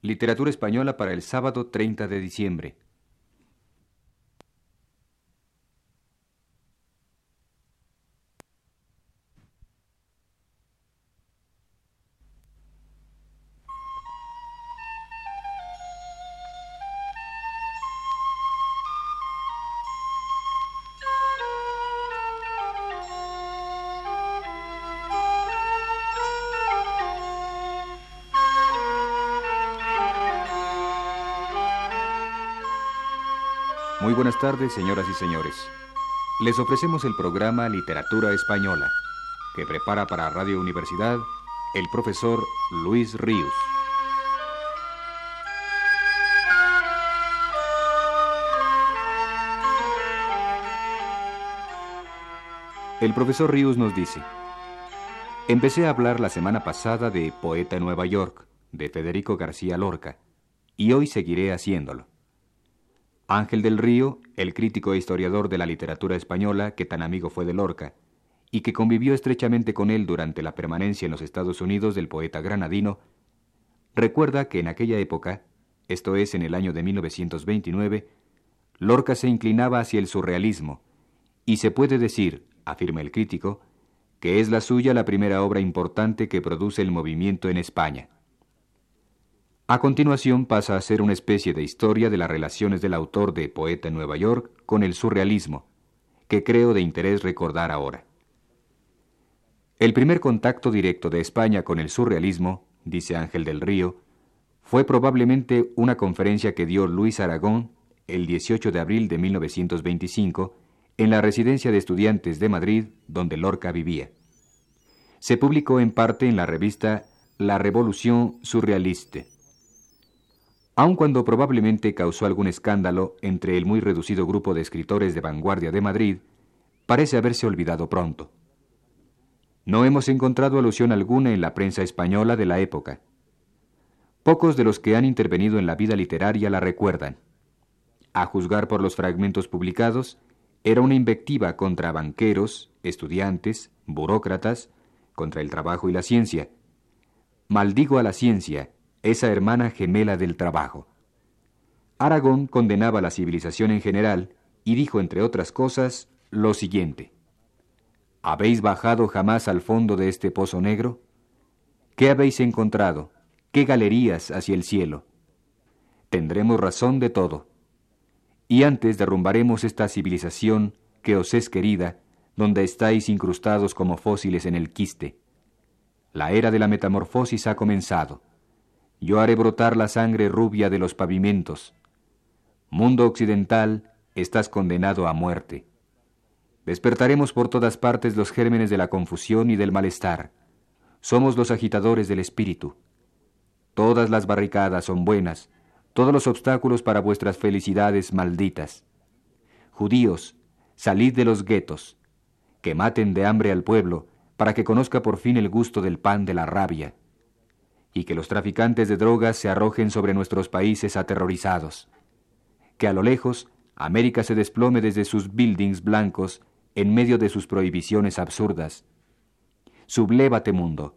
Literatura española para el sábado 30 de diciembre. Muy buenas tardes, señoras y señores. Les ofrecemos el programa Literatura Española, que prepara para Radio Universidad el profesor Luis Ríos. El profesor Ríos nos dice, empecé a hablar la semana pasada de Poeta Nueva York, de Federico García Lorca, y hoy seguiré haciéndolo. Ángel del Río, el crítico e historiador de la literatura española que tan amigo fue de Lorca, y que convivió estrechamente con él durante la permanencia en los Estados Unidos del poeta granadino, recuerda que en aquella época, esto es en el año de 1929, Lorca se inclinaba hacia el surrealismo, y se puede decir, afirma el crítico, que es la suya la primera obra importante que produce el movimiento en España. A continuación pasa a ser una especie de historia de las relaciones del autor de Poeta en Nueva York con el surrealismo, que creo de interés recordar ahora. El primer contacto directo de España con el surrealismo, dice Ángel del Río, fue probablemente una conferencia que dio Luis Aragón el 18 de abril de 1925 en la residencia de estudiantes de Madrid donde Lorca vivía. Se publicó en parte en la revista La Revolución Surrealiste aun cuando probablemente causó algún escándalo entre el muy reducido grupo de escritores de vanguardia de Madrid, parece haberse olvidado pronto. No hemos encontrado alusión alguna en la prensa española de la época. Pocos de los que han intervenido en la vida literaria la recuerdan. A juzgar por los fragmentos publicados, era una invectiva contra banqueros, estudiantes, burócratas, contra el trabajo y la ciencia. Maldigo a la ciencia, esa hermana gemela del trabajo. Aragón condenaba la civilización en general y dijo, entre otras cosas, lo siguiente. ¿Habéis bajado jamás al fondo de este pozo negro? ¿Qué habéis encontrado? ¿Qué galerías hacia el cielo? Tendremos razón de todo. Y antes derrumbaremos esta civilización que os es querida, donde estáis incrustados como fósiles en el quiste. La era de la metamorfosis ha comenzado. Yo haré brotar la sangre rubia de los pavimentos. Mundo occidental, estás condenado a muerte. Despertaremos por todas partes los gérmenes de la confusión y del malestar. Somos los agitadores del espíritu. Todas las barricadas son buenas, todos los obstáculos para vuestras felicidades malditas. Judíos, salid de los guetos, que maten de hambre al pueblo, para que conozca por fin el gusto del pan de la rabia y que los traficantes de drogas se arrojen sobre nuestros países aterrorizados. Que a lo lejos América se desplome desde sus buildings blancos en medio de sus prohibiciones absurdas. Sublévate mundo.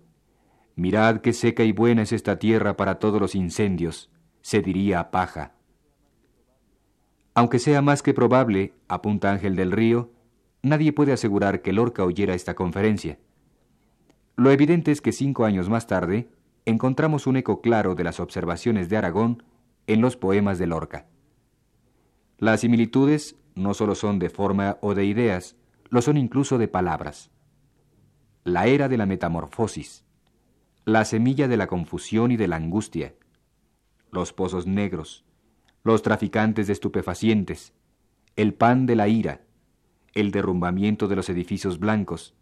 Mirad qué seca y buena es esta tierra para todos los incendios, se diría paja. Aunque sea más que probable, apunta Ángel del Río, nadie puede asegurar que Lorca oyera esta conferencia. Lo evidente es que cinco años más tarde, encontramos un eco claro de las observaciones de Aragón en los poemas de Lorca. Las similitudes no solo son de forma o de ideas, lo son incluso de palabras. La era de la metamorfosis, la semilla de la confusión y de la angustia, los pozos negros, los traficantes de estupefacientes, el pan de la ira, el derrumbamiento de los edificios blancos,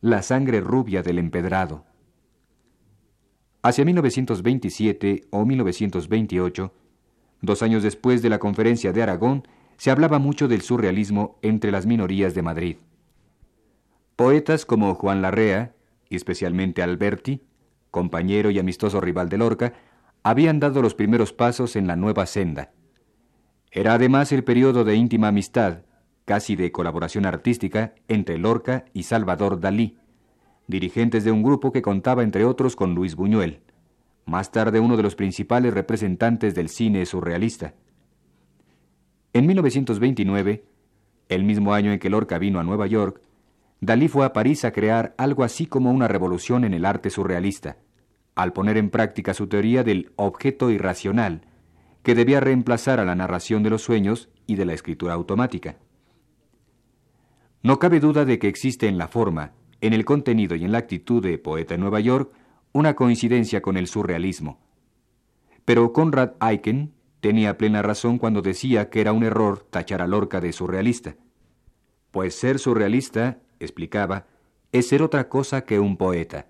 la sangre rubia del empedrado, Hacia 1927 o 1928, dos años después de la conferencia de Aragón, se hablaba mucho del surrealismo entre las minorías de Madrid. Poetas como Juan Larrea, y especialmente Alberti, compañero y amistoso rival de Lorca, habían dado los primeros pasos en la nueva senda. Era además el periodo de íntima amistad, casi de colaboración artística, entre Lorca y Salvador Dalí, dirigentes de un grupo que contaba entre otros con Luis Buñuel, más tarde uno de los principales representantes del cine surrealista. En 1929, el mismo año en que Lorca vino a Nueva York, Dalí fue a París a crear algo así como una revolución en el arte surrealista, al poner en práctica su teoría del objeto irracional, que debía reemplazar a la narración de los sueños y de la escritura automática. No cabe duda de que existe en la forma, en el contenido y en la actitud de Poeta en Nueva York una coincidencia con el surrealismo. Pero Conrad Aiken tenía plena razón cuando decía que era un error tachar a Lorca de surrealista. Pues ser surrealista explicaba, es ser otra cosa que un poeta.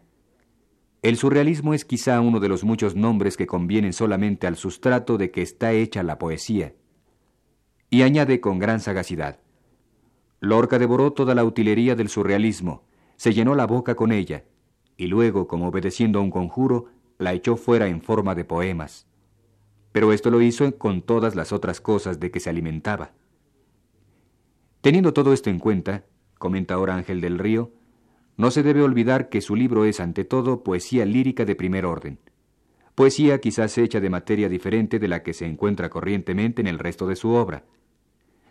El surrealismo es quizá uno de los muchos nombres que convienen solamente al sustrato de que está hecha la poesía. Y añade con gran sagacidad, Lorca devoró toda la utilería del surrealismo, se llenó la boca con ella, y luego, como obedeciendo a un conjuro, la echó fuera en forma de poemas. Pero esto lo hizo con todas las otras cosas de que se alimentaba. Teniendo todo esto en cuenta, comenta ahora Ángel del Río, no se debe olvidar que su libro es ante todo poesía lírica de primer orden. Poesía quizás hecha de materia diferente de la que se encuentra corrientemente en el resto de su obra.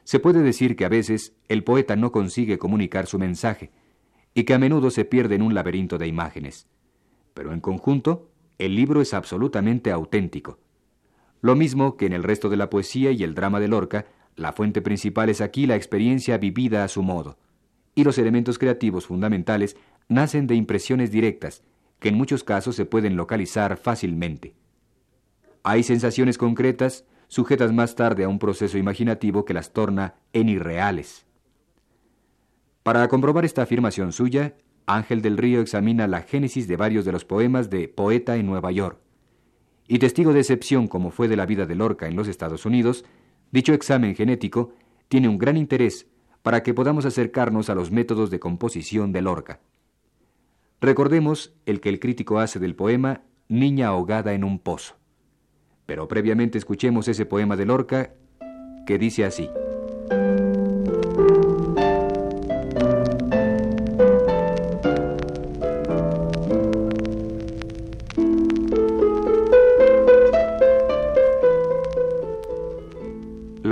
Se puede decir que a veces el poeta no consigue comunicar su mensaje y que a menudo se pierde en un laberinto de imágenes. Pero en conjunto, el libro es absolutamente auténtico. Lo mismo que en el resto de la poesía y el drama de Lorca, la fuente principal es aquí la experiencia vivida a su modo y los elementos creativos fundamentales nacen de impresiones directas, que en muchos casos se pueden localizar fácilmente. Hay sensaciones concretas, sujetas más tarde a un proceso imaginativo que las torna en irreales. Para comprobar esta afirmación suya, Ángel del Río examina la génesis de varios de los poemas de Poeta en Nueva York. Y testigo de excepción como fue de la vida de Lorca en los Estados Unidos, dicho examen genético tiene un gran interés para que podamos acercarnos a los métodos de composición de Lorca. Recordemos el que el crítico hace del poema Niña ahogada en un pozo. Pero previamente escuchemos ese poema de Lorca que dice así.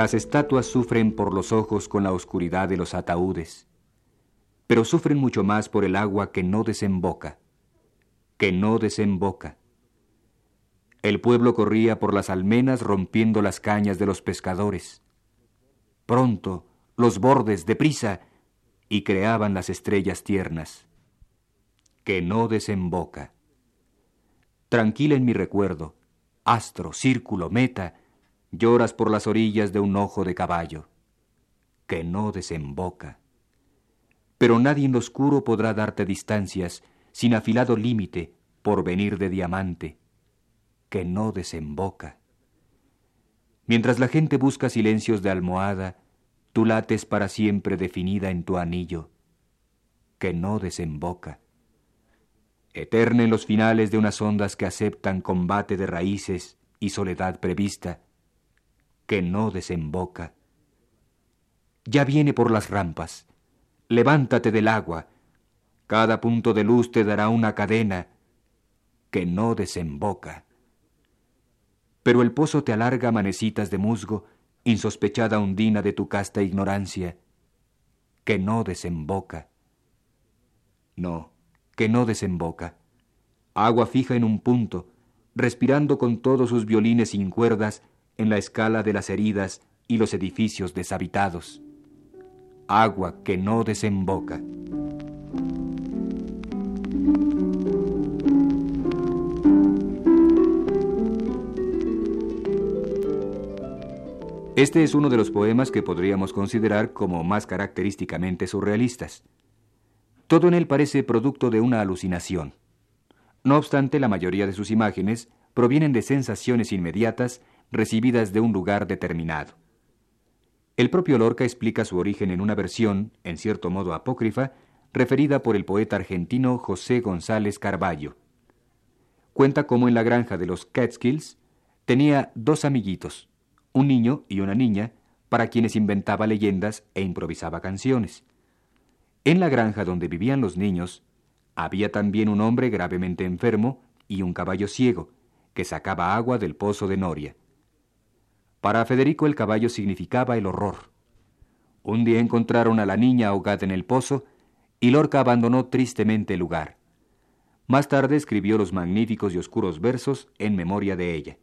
Las estatuas sufren por los ojos con la oscuridad de los ataúdes, pero sufren mucho más por el agua que no desemboca, que no desemboca. El pueblo corría por las almenas rompiendo las cañas de los pescadores. Pronto, los bordes, deprisa, y creaban las estrellas tiernas. Que no desemboca. Tranquila en mi recuerdo, astro, círculo, meta, lloras por las orillas de un ojo de caballo, que no desemboca. Pero nadie en lo oscuro podrá darte distancias sin afilado límite por venir de diamante, que no desemboca. Mientras la gente busca silencios de almohada, tú lates para siempre definida en tu anillo, que no desemboca. Eterna en los finales de unas ondas que aceptan combate de raíces y soledad prevista, que no desemboca. Ya viene por las rampas. Levántate del agua. Cada punto de luz te dará una cadena que no desemboca. Pero el pozo te alarga manecitas de musgo, insospechada ondina de tu casta ignorancia, que no desemboca. No, que no desemboca. Agua fija en un punto, respirando con todos sus violines sin cuerdas, en la escala de las heridas y los edificios deshabitados. Agua que no desemboca. Este es uno de los poemas que podríamos considerar como más característicamente surrealistas. Todo en él parece producto de una alucinación. No obstante, la mayoría de sus imágenes provienen de sensaciones inmediatas recibidas de un lugar determinado. El propio Lorca explica su origen en una versión, en cierto modo apócrifa, referida por el poeta argentino José González Carballo. Cuenta cómo en la granja de los Catskills tenía dos amiguitos, un niño y una niña, para quienes inventaba leyendas e improvisaba canciones. En la granja donde vivían los niños, había también un hombre gravemente enfermo y un caballo ciego, que sacaba agua del pozo de Noria. Para Federico el caballo significaba el horror. Un día encontraron a la niña ahogada en el pozo y Lorca abandonó tristemente el lugar. Más tarde escribió los magníficos y oscuros versos en memoria de ella.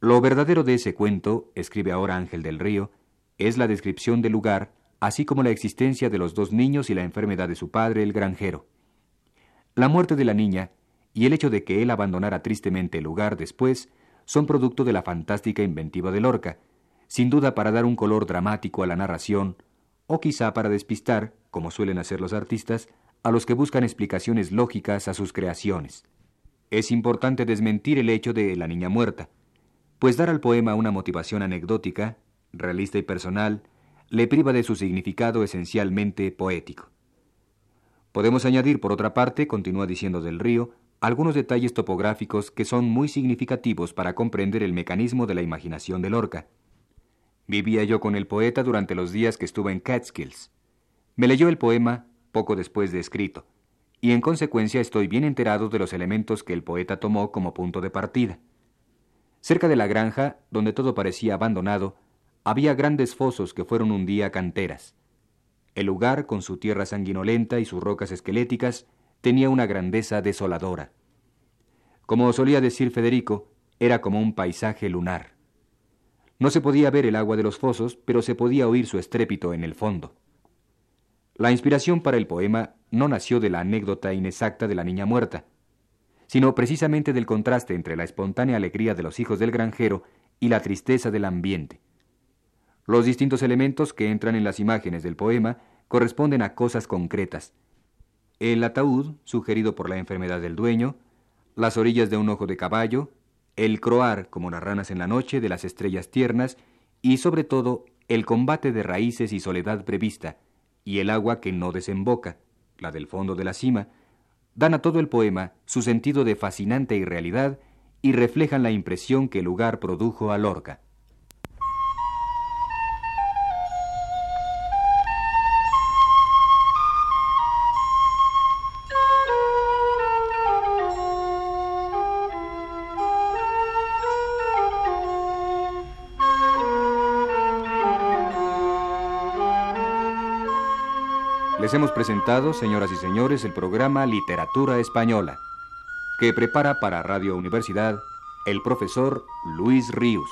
Lo verdadero de ese cuento, escribe ahora Ángel del Río, es la descripción del lugar, así como la existencia de los dos niños y la enfermedad de su padre, el granjero. La muerte de la niña y el hecho de que él abandonara tristemente el lugar después son producto de la fantástica inventiva de Lorca, sin duda para dar un color dramático a la narración, o quizá para despistar, como suelen hacer los artistas, a los que buscan explicaciones lógicas a sus creaciones. Es importante desmentir el hecho de la niña muerta, pues dar al poema una motivación anecdótica, realista y personal, le priva de su significado esencialmente poético. Podemos añadir, por otra parte, continúa diciendo del río, algunos detalles topográficos que son muy significativos para comprender el mecanismo de la imaginación de Lorca. Vivía yo con el poeta durante los días que estuve en Catskills. Me leyó el poema poco después de escrito, y en consecuencia estoy bien enterado de los elementos que el poeta tomó como punto de partida. Cerca de la granja, donde todo parecía abandonado, había grandes fosos que fueron un día canteras. El lugar, con su tierra sanguinolenta y sus rocas esqueléticas, tenía una grandeza desoladora. Como solía decir Federico, era como un paisaje lunar. No se podía ver el agua de los fosos, pero se podía oír su estrépito en el fondo. La inspiración para el poema no nació de la anécdota inexacta de la niña muerta, sino precisamente del contraste entre la espontánea alegría de los hijos del granjero y la tristeza del ambiente. Los distintos elementos que entran en las imágenes del poema corresponden a cosas concretas, el ataúd, sugerido por la enfermedad del dueño, las orillas de un ojo de caballo, el croar, como las ranas en la noche, de las estrellas tiernas, y sobre todo el combate de raíces y soledad prevista, y el agua que no desemboca, la del fondo de la cima, dan a todo el poema su sentido de fascinante irrealidad y reflejan la impresión que el lugar produjo a Lorca. Les hemos presentado, señoras y señores, el programa Literatura Española, que prepara para Radio Universidad el profesor Luis Ríos.